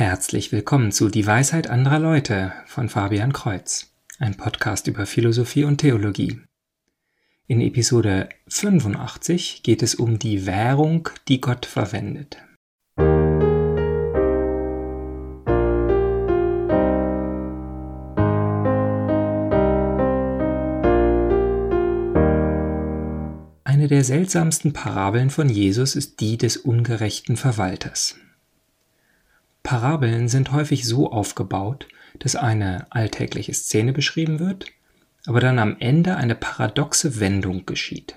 Herzlich willkommen zu Die Weisheit anderer Leute von Fabian Kreuz, ein Podcast über Philosophie und Theologie. In Episode 85 geht es um die Währung, die Gott verwendet. Eine der seltsamsten Parabeln von Jesus ist die des ungerechten Verwalters. Parabeln sind häufig so aufgebaut, dass eine alltägliche Szene beschrieben wird, aber dann am Ende eine paradoxe Wendung geschieht.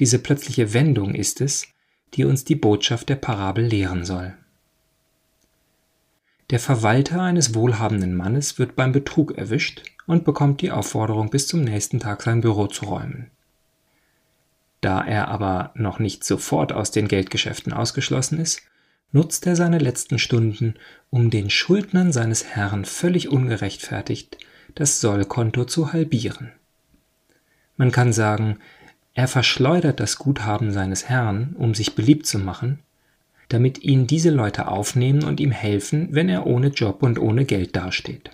Diese plötzliche Wendung ist es, die uns die Botschaft der Parabel lehren soll. Der Verwalter eines wohlhabenden Mannes wird beim Betrug erwischt und bekommt die Aufforderung, bis zum nächsten Tag sein Büro zu räumen. Da er aber noch nicht sofort aus den Geldgeschäften ausgeschlossen ist, nutzt er seine letzten Stunden, um den Schuldnern seines Herrn völlig ungerechtfertigt das Sollkonto zu halbieren. Man kann sagen, er verschleudert das Guthaben seines Herrn, um sich beliebt zu machen, damit ihn diese Leute aufnehmen und ihm helfen, wenn er ohne Job und ohne Geld dasteht.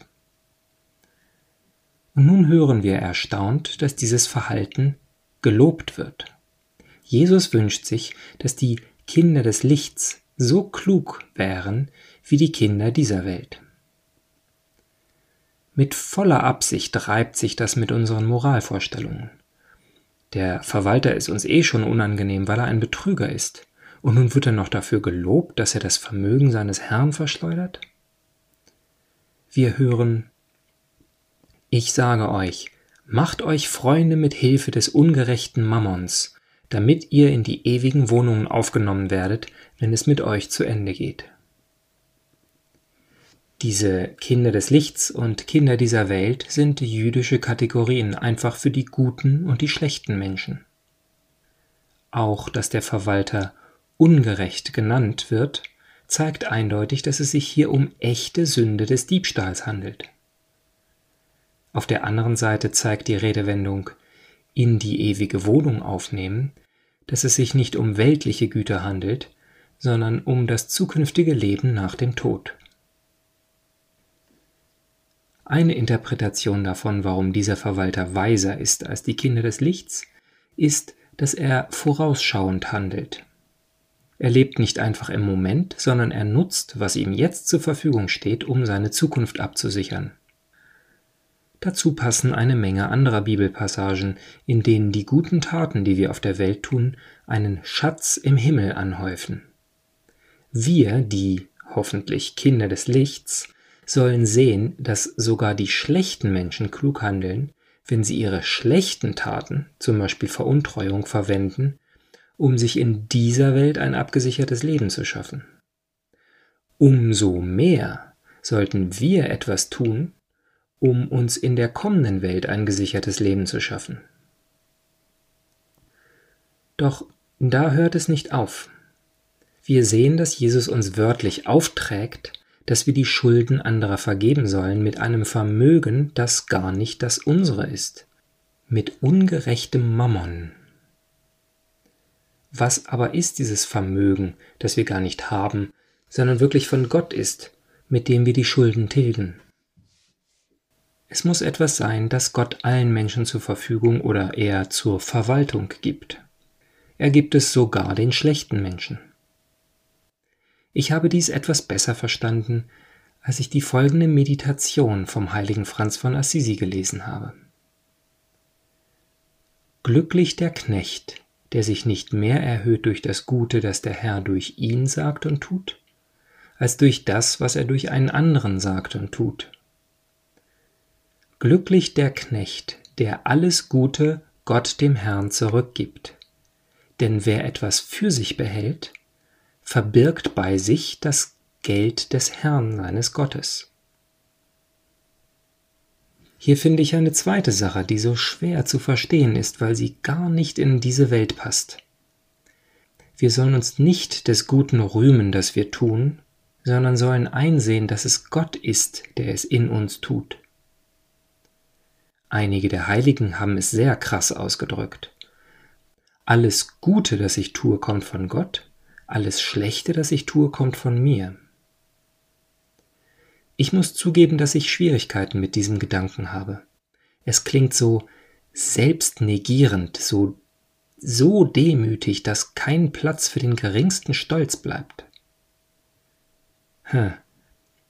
Und nun hören wir erstaunt, dass dieses Verhalten gelobt wird. Jesus wünscht sich, dass die Kinder des Lichts so klug wären wie die Kinder dieser Welt. Mit voller Absicht reibt sich das mit unseren Moralvorstellungen. Der Verwalter ist uns eh schon unangenehm, weil er ein Betrüger ist, und nun wird er noch dafür gelobt, dass er das Vermögen seines Herrn verschleudert? Wir hören Ich sage euch, macht euch Freunde mit Hilfe des ungerechten Mammons, damit ihr in die ewigen Wohnungen aufgenommen werdet, wenn es mit euch zu Ende geht. Diese Kinder des Lichts und Kinder dieser Welt sind jüdische Kategorien einfach für die guten und die schlechten Menschen. Auch dass der Verwalter ungerecht genannt wird, zeigt eindeutig, dass es sich hier um echte Sünde des Diebstahls handelt. Auf der anderen Seite zeigt die Redewendung in die ewige Wohnung aufnehmen, dass es sich nicht um weltliche Güter handelt, sondern um das zukünftige Leben nach dem Tod. Eine Interpretation davon, warum dieser Verwalter weiser ist als die Kinder des Lichts, ist, dass er vorausschauend handelt. Er lebt nicht einfach im Moment, sondern er nutzt, was ihm jetzt zur Verfügung steht, um seine Zukunft abzusichern. Dazu passen eine Menge anderer Bibelpassagen, in denen die guten Taten, die wir auf der Welt tun, einen Schatz im Himmel anhäufen. Wir, die hoffentlich Kinder des Lichts, sollen sehen, dass sogar die schlechten Menschen klug handeln, wenn sie ihre schlechten Taten, zum Beispiel Veruntreuung, verwenden, um sich in dieser Welt ein abgesichertes Leben zu schaffen. Umso mehr sollten wir etwas tun, um uns in der kommenden Welt ein gesichertes Leben zu schaffen. Doch da hört es nicht auf. Wir sehen, dass Jesus uns wörtlich aufträgt, dass wir die Schulden anderer vergeben sollen mit einem Vermögen, das gar nicht das unsere ist, mit ungerechtem Mammon. Was aber ist dieses Vermögen, das wir gar nicht haben, sondern wirklich von Gott ist, mit dem wir die Schulden tilgen? Es muss etwas sein, das Gott allen Menschen zur Verfügung oder eher zur Verwaltung gibt. Er gibt es sogar den schlechten Menschen. Ich habe dies etwas besser verstanden, als ich die folgende Meditation vom heiligen Franz von Assisi gelesen habe. Glücklich der Knecht, der sich nicht mehr erhöht durch das Gute, das der Herr durch ihn sagt und tut, als durch das, was er durch einen anderen sagt und tut Glücklich der Knecht, der alles Gute Gott dem Herrn zurückgibt. Denn wer etwas für sich behält, verbirgt bei sich das Geld des Herrn seines Gottes. Hier finde ich eine zweite Sache, die so schwer zu verstehen ist, weil sie gar nicht in diese Welt passt. Wir sollen uns nicht des Guten rühmen, das wir tun, sondern sollen einsehen, dass es Gott ist, der es in uns tut. Einige der Heiligen haben es sehr krass ausgedrückt. Alles Gute, das ich tue, kommt von Gott, alles Schlechte, das ich tue, kommt von mir. Ich muss zugeben, dass ich Schwierigkeiten mit diesem Gedanken habe. Es klingt so selbstnegierend, so, so demütig, dass kein Platz für den geringsten Stolz bleibt. Hm.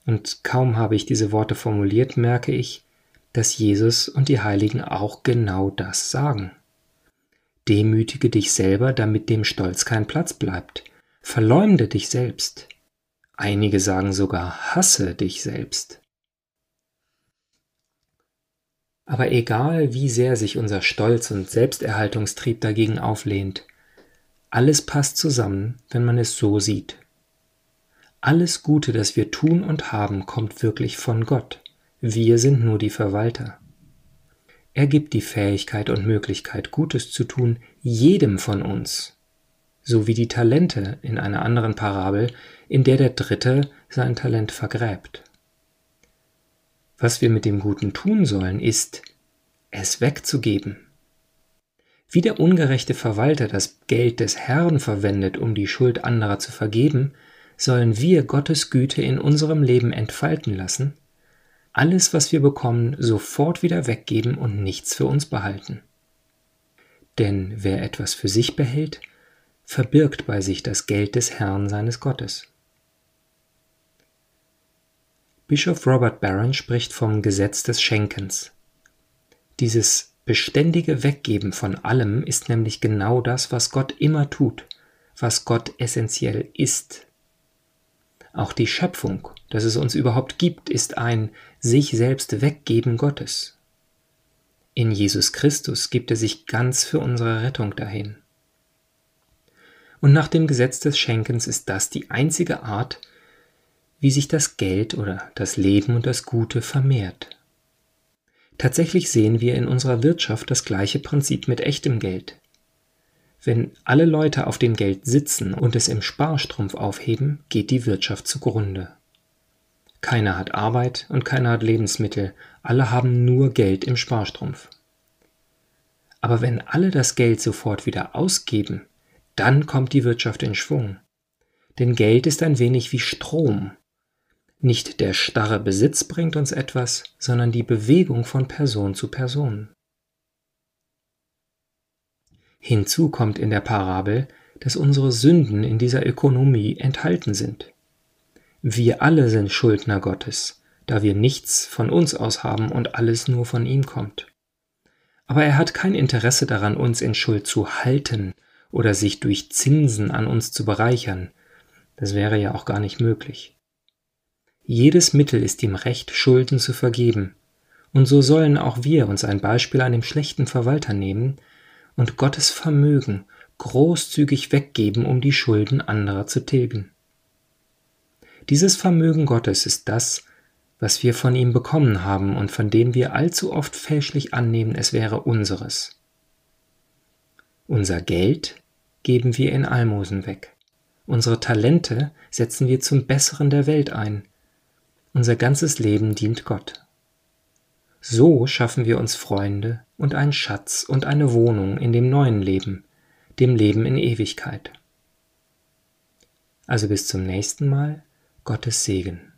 Und kaum habe ich diese Worte formuliert, merke ich, dass Jesus und die Heiligen auch genau das sagen. Demütige dich selber, damit dem Stolz kein Platz bleibt. Verleumde dich selbst. Einige sagen sogar, hasse dich selbst. Aber egal, wie sehr sich unser Stolz und Selbsterhaltungstrieb dagegen auflehnt, alles passt zusammen, wenn man es so sieht. Alles Gute, das wir tun und haben, kommt wirklich von Gott. Wir sind nur die Verwalter. Er gibt die Fähigkeit und Möglichkeit, Gutes zu tun, jedem von uns, so wie die Talente in einer anderen Parabel, in der der Dritte sein Talent vergräbt. Was wir mit dem Guten tun sollen, ist, es wegzugeben. Wie der ungerechte Verwalter das Geld des Herrn verwendet, um die Schuld anderer zu vergeben, sollen wir Gottes Güte in unserem Leben entfalten lassen, alles, was wir bekommen, sofort wieder weggeben und nichts für uns behalten. Denn wer etwas für sich behält, verbirgt bei sich das Geld des Herrn seines Gottes. Bischof Robert Barron spricht vom Gesetz des Schenkens. Dieses beständige Weggeben von allem ist nämlich genau das, was Gott immer tut, was Gott essentiell ist. Auch die Schöpfung, dass es uns überhaupt gibt, ist ein sich selbst weggeben Gottes. In Jesus Christus gibt er sich ganz für unsere Rettung dahin. Und nach dem Gesetz des Schenkens ist das die einzige Art, wie sich das Geld oder das Leben und das Gute vermehrt. Tatsächlich sehen wir in unserer Wirtschaft das gleiche Prinzip mit echtem Geld. Wenn alle Leute auf dem Geld sitzen und es im Sparstrumpf aufheben, geht die Wirtschaft zugrunde. Keiner hat Arbeit und keiner hat Lebensmittel, alle haben nur Geld im Sparstrumpf. Aber wenn alle das Geld sofort wieder ausgeben, dann kommt die Wirtschaft in Schwung. Denn Geld ist ein wenig wie Strom. Nicht der starre Besitz bringt uns etwas, sondern die Bewegung von Person zu Person. Hinzu kommt in der Parabel, dass unsere Sünden in dieser Ökonomie enthalten sind. Wir alle sind Schuldner Gottes, da wir nichts von uns aus haben und alles nur von ihm kommt. Aber er hat kein Interesse daran, uns in Schuld zu halten oder sich durch Zinsen an uns zu bereichern. Das wäre ja auch gar nicht möglich. Jedes Mittel ist ihm recht, Schulden zu vergeben, und so sollen auch wir uns ein Beispiel an dem schlechten Verwalter nehmen und Gottes Vermögen großzügig weggeben, um die Schulden anderer zu tilgen. Dieses Vermögen Gottes ist das, was wir von ihm bekommen haben und von dem wir allzu oft fälschlich annehmen, es wäre unseres. Unser Geld geben wir in Almosen weg. Unsere Talente setzen wir zum Besseren der Welt ein. Unser ganzes Leben dient Gott. So schaffen wir uns Freunde und einen Schatz und eine Wohnung in dem neuen Leben, dem Leben in Ewigkeit. Also bis zum nächsten Mal Gottes Segen.